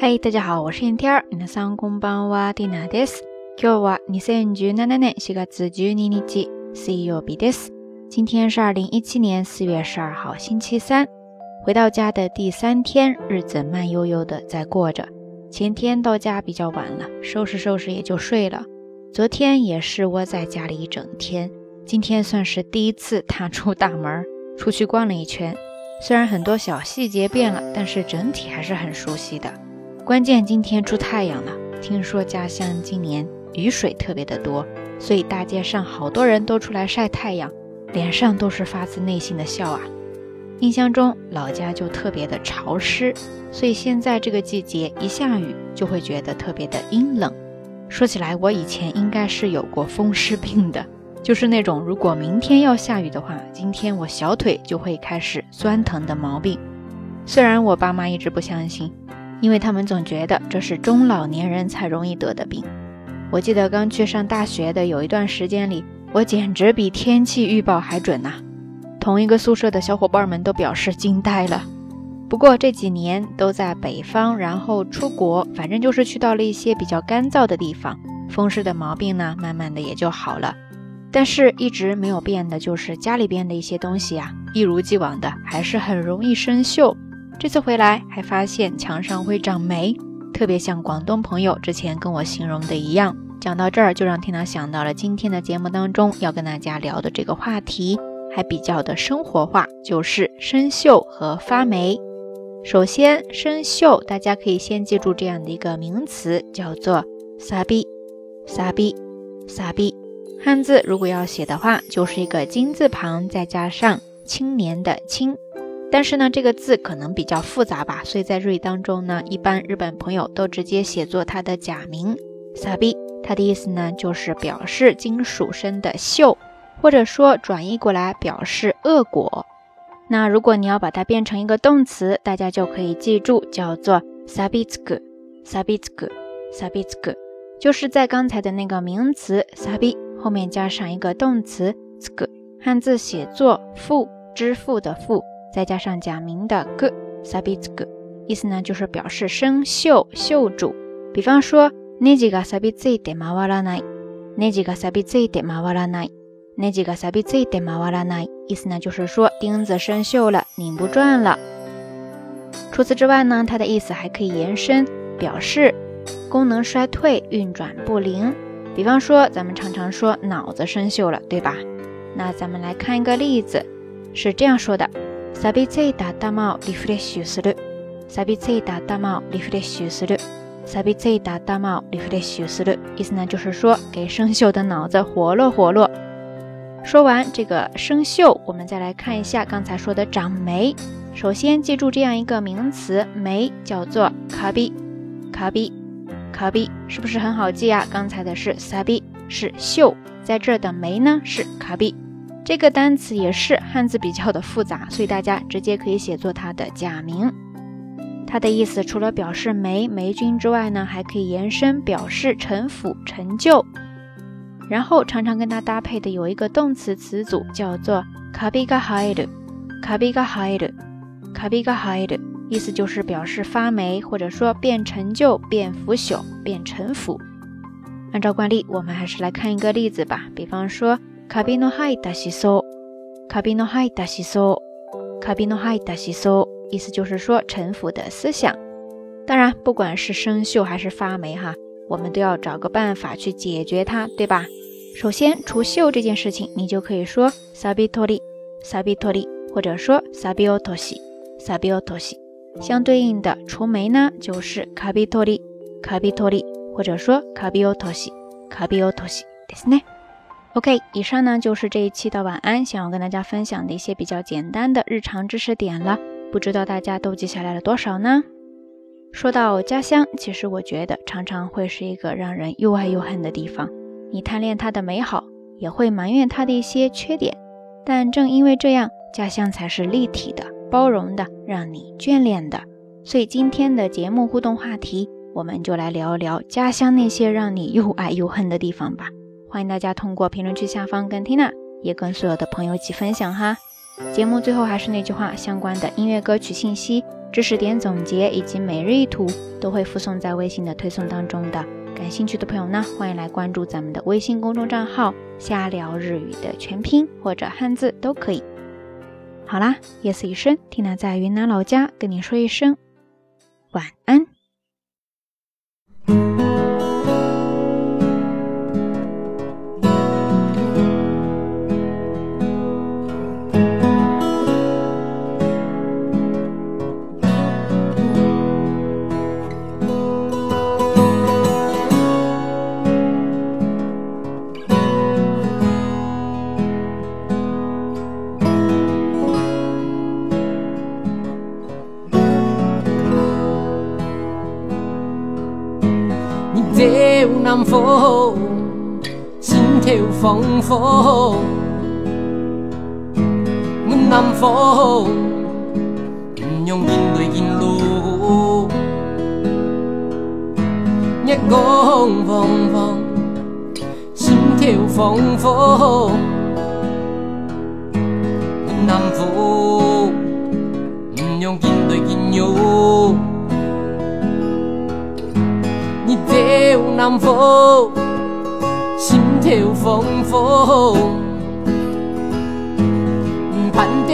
嗨，大家好，我是天天。皆さんこんばんは、ディナです。今日は二千十七年四月十二日、水曜日です。今天是二零一七年四月十二号，星期三。回到家的第三天，日子慢悠悠的在过着。前天到家比较晚了，收拾收拾也就睡了。昨天也是窝在家里一整天。今天算是第一次踏出大门，出去逛了一圈。虽然很多小细节变了，但是整体还是很熟悉的。 关键今天出太阳了，听说家乡今年雨水特别的多，所以大街上好多人都出来晒太阳，脸上都是发自内心的笑啊。印象中老家就特别的潮湿，所以现在这个季节一下雨就会觉得特别的阴冷。说起来，我以前应该是有过风湿病的。就是那种如果明天要下雨的话，今天我小腿就会开始酸疼的毛病。虽然我爸妈一直不相信，因为他们总觉得这是中老年人才容易得的病。我记得刚去上大学的有一段时间里，我简直比天气预报还准呐！同一个宿舍的小伙伴们都表示惊呆了。不过这几年都在北方，然后出国，反正就是去到了一些比较干燥的地方，风湿的毛病呢，慢慢的也就好了。但是，一直没有变的就是家里边的一些东西啊，一如既往的还是很容易生锈。这次回来还发现墙上会长霉，特别像广东朋友之前跟我形容的一样。讲到这儿，就让缇娜想到了今天的节目当中要跟大家聊的这个话题，还比较的生活化，就是生锈和发霉。首先，生锈，大家可以先记住这样的一个名词，叫做“撒逼”，撒逼，撒逼。汉字如果要写的话，就是一个金字旁，再加上青年的青。但是呢，这个字可能比较复杂吧，所以在日语当中呢，一般日本朋友都直接写作它的假名 sabi。它的意思呢，就是表示金属生的锈，或者说转译过来表示恶果。那如果你要把它变成一个动词，大家就可以记住叫做 sabitsku。sabitsku，就是在刚才的那个名词 sabi。后面加上一个动词 “zg”，汉字写作“付”，支付的“付”，再加上假名的 “g”，sabizg，意思呢就是表示生锈、锈住。比方说，neji ga sabizide mawaranai，neji ga sabizide mawaranai，neji ga sabizide mawaranai，意思呢就是说钉子生锈了，拧不转了。除此之外呢，它的意思还可以延伸，表示功能衰退、运转不灵。比方说，咱们常常说脑子生锈了，对吧？那咱们来看一个例子，是这样说的：sabi zai da damo refresh する，sabi zai da damo refresh する，sabi zai da damo refresh する。意思呢，就是说给生锈的脑子活络活络。说完这个生锈，我们再来看一下刚才说的长霉。首先记住这样一个名词，霉叫做 kabi，kabi。卡比是不是很好记啊？刚才的是萨比，是锈，在这儿的霉呢是卡比。 这个单词也是汉字比较的复杂，所以大家直接可以写作它的假名。它的意思除了表示霉霉菌之外呢，还可以延伸表示陈腐陈旧。然后常常跟它搭配的有一个动词词组叫做卡比嘎海的，卡比嘎海的，卡比嘎海的。意思就是表示发霉，或者说变陈旧、变腐朽、变陈腐。按照惯例，我们还是来看一个例子吧。比方说，カビの生えたシソ、カビの生えたシソ、カビの生えたシソ，意思就是说陈腐的思想。当然，不管是生锈还是发霉，哈，我们都要找个办法去解决它，对吧？首先，除锈这件事情，你就可以说サビトリ、サビトリ，或者说サビオトシ、サビオトシ。相对应的除霉呢，就是卡比托利，卡比托利，或者说卡比奥托西，卡比奥托西，对是呢。 OK，以上呢就是这一期的晚安，想要跟大家分享的一些比较简单的日常知识点了，不知道大家都记下来了多少呢？说到家乡，其实我觉得常常会是一个让人又爱又恨的地方。你贪恋它的美好，也会埋怨它的一些缺点，但正因为这样，家乡才是立体的。包容的，让你眷恋的，所以今天的节目互动话题，我们就来聊一聊家乡那些让你又爱又恨的地方吧。欢迎大家通过评论区下方跟 Tina，也跟所有的朋友一起分享哈。节目最后还是那句话，相关的音乐歌曲信息，知识点总结以及每日一图都会附送在微信的推送当中的。感兴趣的朋友呢，欢迎来关注咱们的微信公众账号“瞎聊日语”的全拼或者汉字都可以。好啦，夜色已深，缇娜在云南老家跟你说一声晚安。风风，阮南风，不用眼泪眼落，日光风风，心跳风风，阮南风，不用眼泪眼流。南风，心跳风风，盼得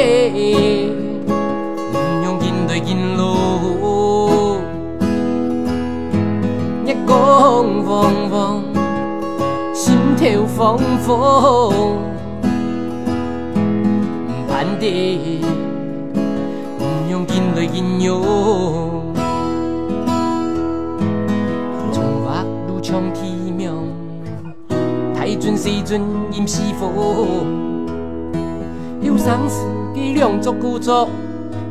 用眼泪眼落，日光风风，心跳风风，盼得用眼泪眼流。太准时阵淹死火。忧伤是计量足故作，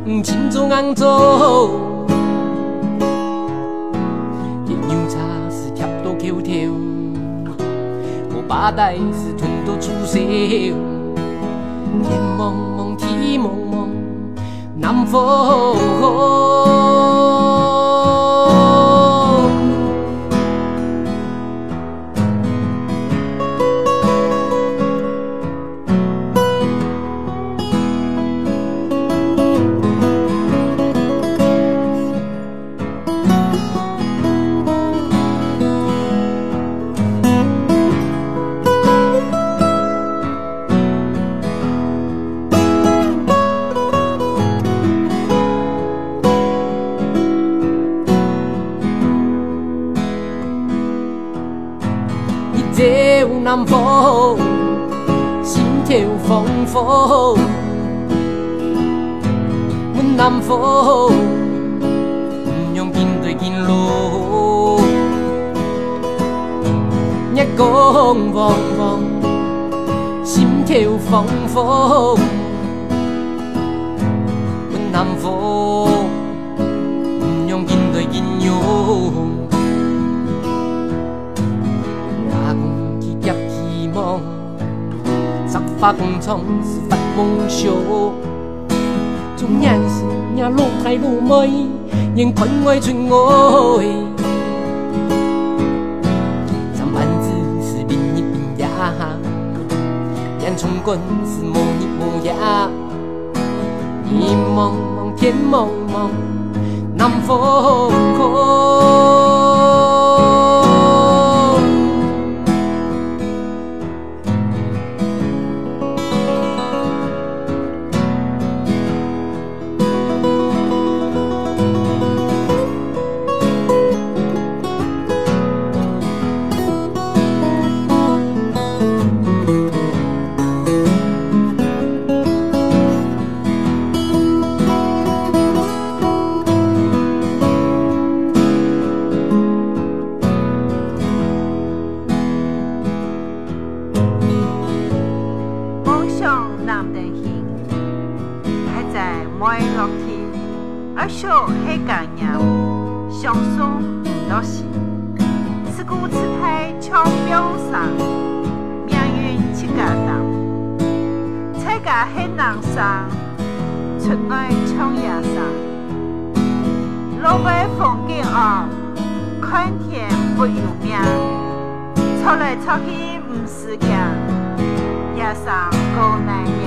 不轻做硬做。饮牛茶是贴到口条，我把带是吞到出手。天蒙蒙，地蒙蒙，南风。跳风风，阮南风，不用面对金路，日光风风，心跳仿佛，阮南风，发工厂是发梦想，从年时也路太路美，仍困爱存爱。上班子是另一边呀，烟囱滚是模一模样。地茫茫，天茫茫，南风空。古此台桥表上，命运七家当。彩家海南上，春爱长崖上。路外风景好，看天不由命。吵来吵去不是讲，夜上够难养。